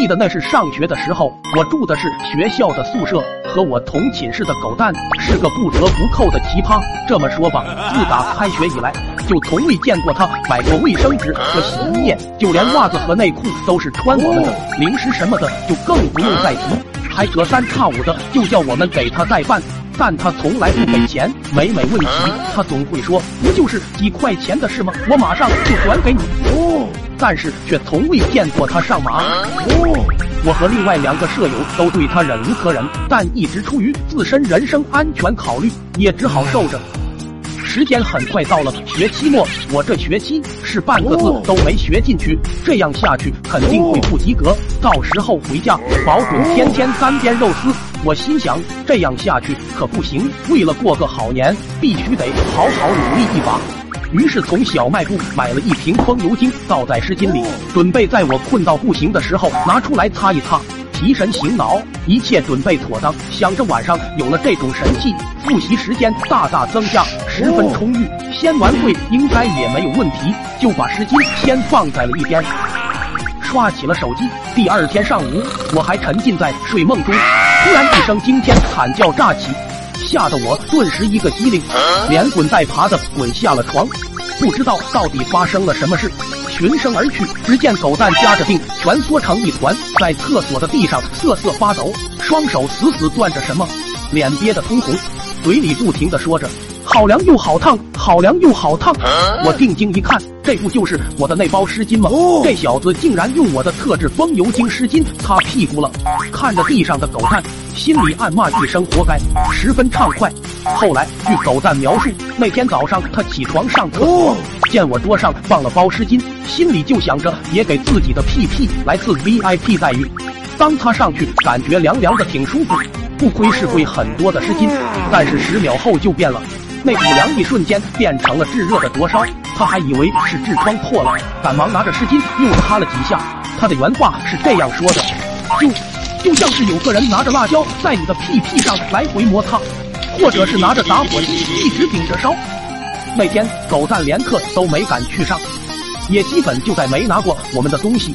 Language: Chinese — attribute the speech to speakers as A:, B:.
A: 记得那是上学的时候，我住的是学校的宿舍，和我同寝室的狗蛋是个不折不扣的奇葩。这么说吧，自打开学以来，就从未见过他买过卫生纸和洗衣液，就连袜子和内裤都是穿我们的，零食什么的就更不用再提，还隔三差五的就叫我们给他带饭。但他从来不给钱，每每问起，他总会说不就是几块钱的事吗？我马上就转给你。哦，但是却从未见过他上马。哦，我和另外两个舍友都对他忍无可忍，但一直出于自身人身安全考虑，也只好受着。时间很快到了学期末，我这学期是半个字都没学进去，这样下去肯定会不及格。到时候回家保准天天干煸肉丝。我心想，这样下去可不行，为了过个好年，必须得好好努力一把。于是从小卖部买了一瓶风油精，倒在湿巾里，准备在我困到不行的时候拿出来擦一擦。提神醒脑，一切准备妥当，想着晚上有了这种神器，复习时间大大增加，十分充裕，先完会应该也没有问题，就把湿巾先放在了一边，刷起了手机。第二天上午，我还沉浸在睡梦中，突然一声惊天惨叫炸起，吓得我顿时一个机灵，连滚带爬的滚下了床，不知道到底发生了什么事。循声而去，只见狗蛋夹着腚，蜷缩成一团，在厕所的地上瑟瑟发抖，双手死死攥着什么，脸憋得通红，嘴里不停的说着：“好凉又好烫，好凉又好烫。”我定睛一看，这不就是我的那包湿巾吗？这小子竟然用我的特制风油精湿巾擦屁股了！看着地上的狗蛋，心里暗骂一声活该，十分畅快。后来据狗蛋描述，那天早上他起床上厕所。见我桌上放了包湿巾，心里就想着也给自己的屁屁来次 VIP 待遇。当他上去，感觉凉凉的，挺舒服。不亏是贵很多的湿巾，但是十秒后就变了，那股凉一瞬间变成了炙热的灼烧。他还以为是痔疮破了，赶忙拿着湿巾又擦了几下。他的原话是这样说的：就就像是有个人拿着辣椒在你的屁屁上来回摩擦，或者是拿着打火机一直顶着烧。那天狗蛋连课都没敢去上，也基本就再没拿过我们的东西。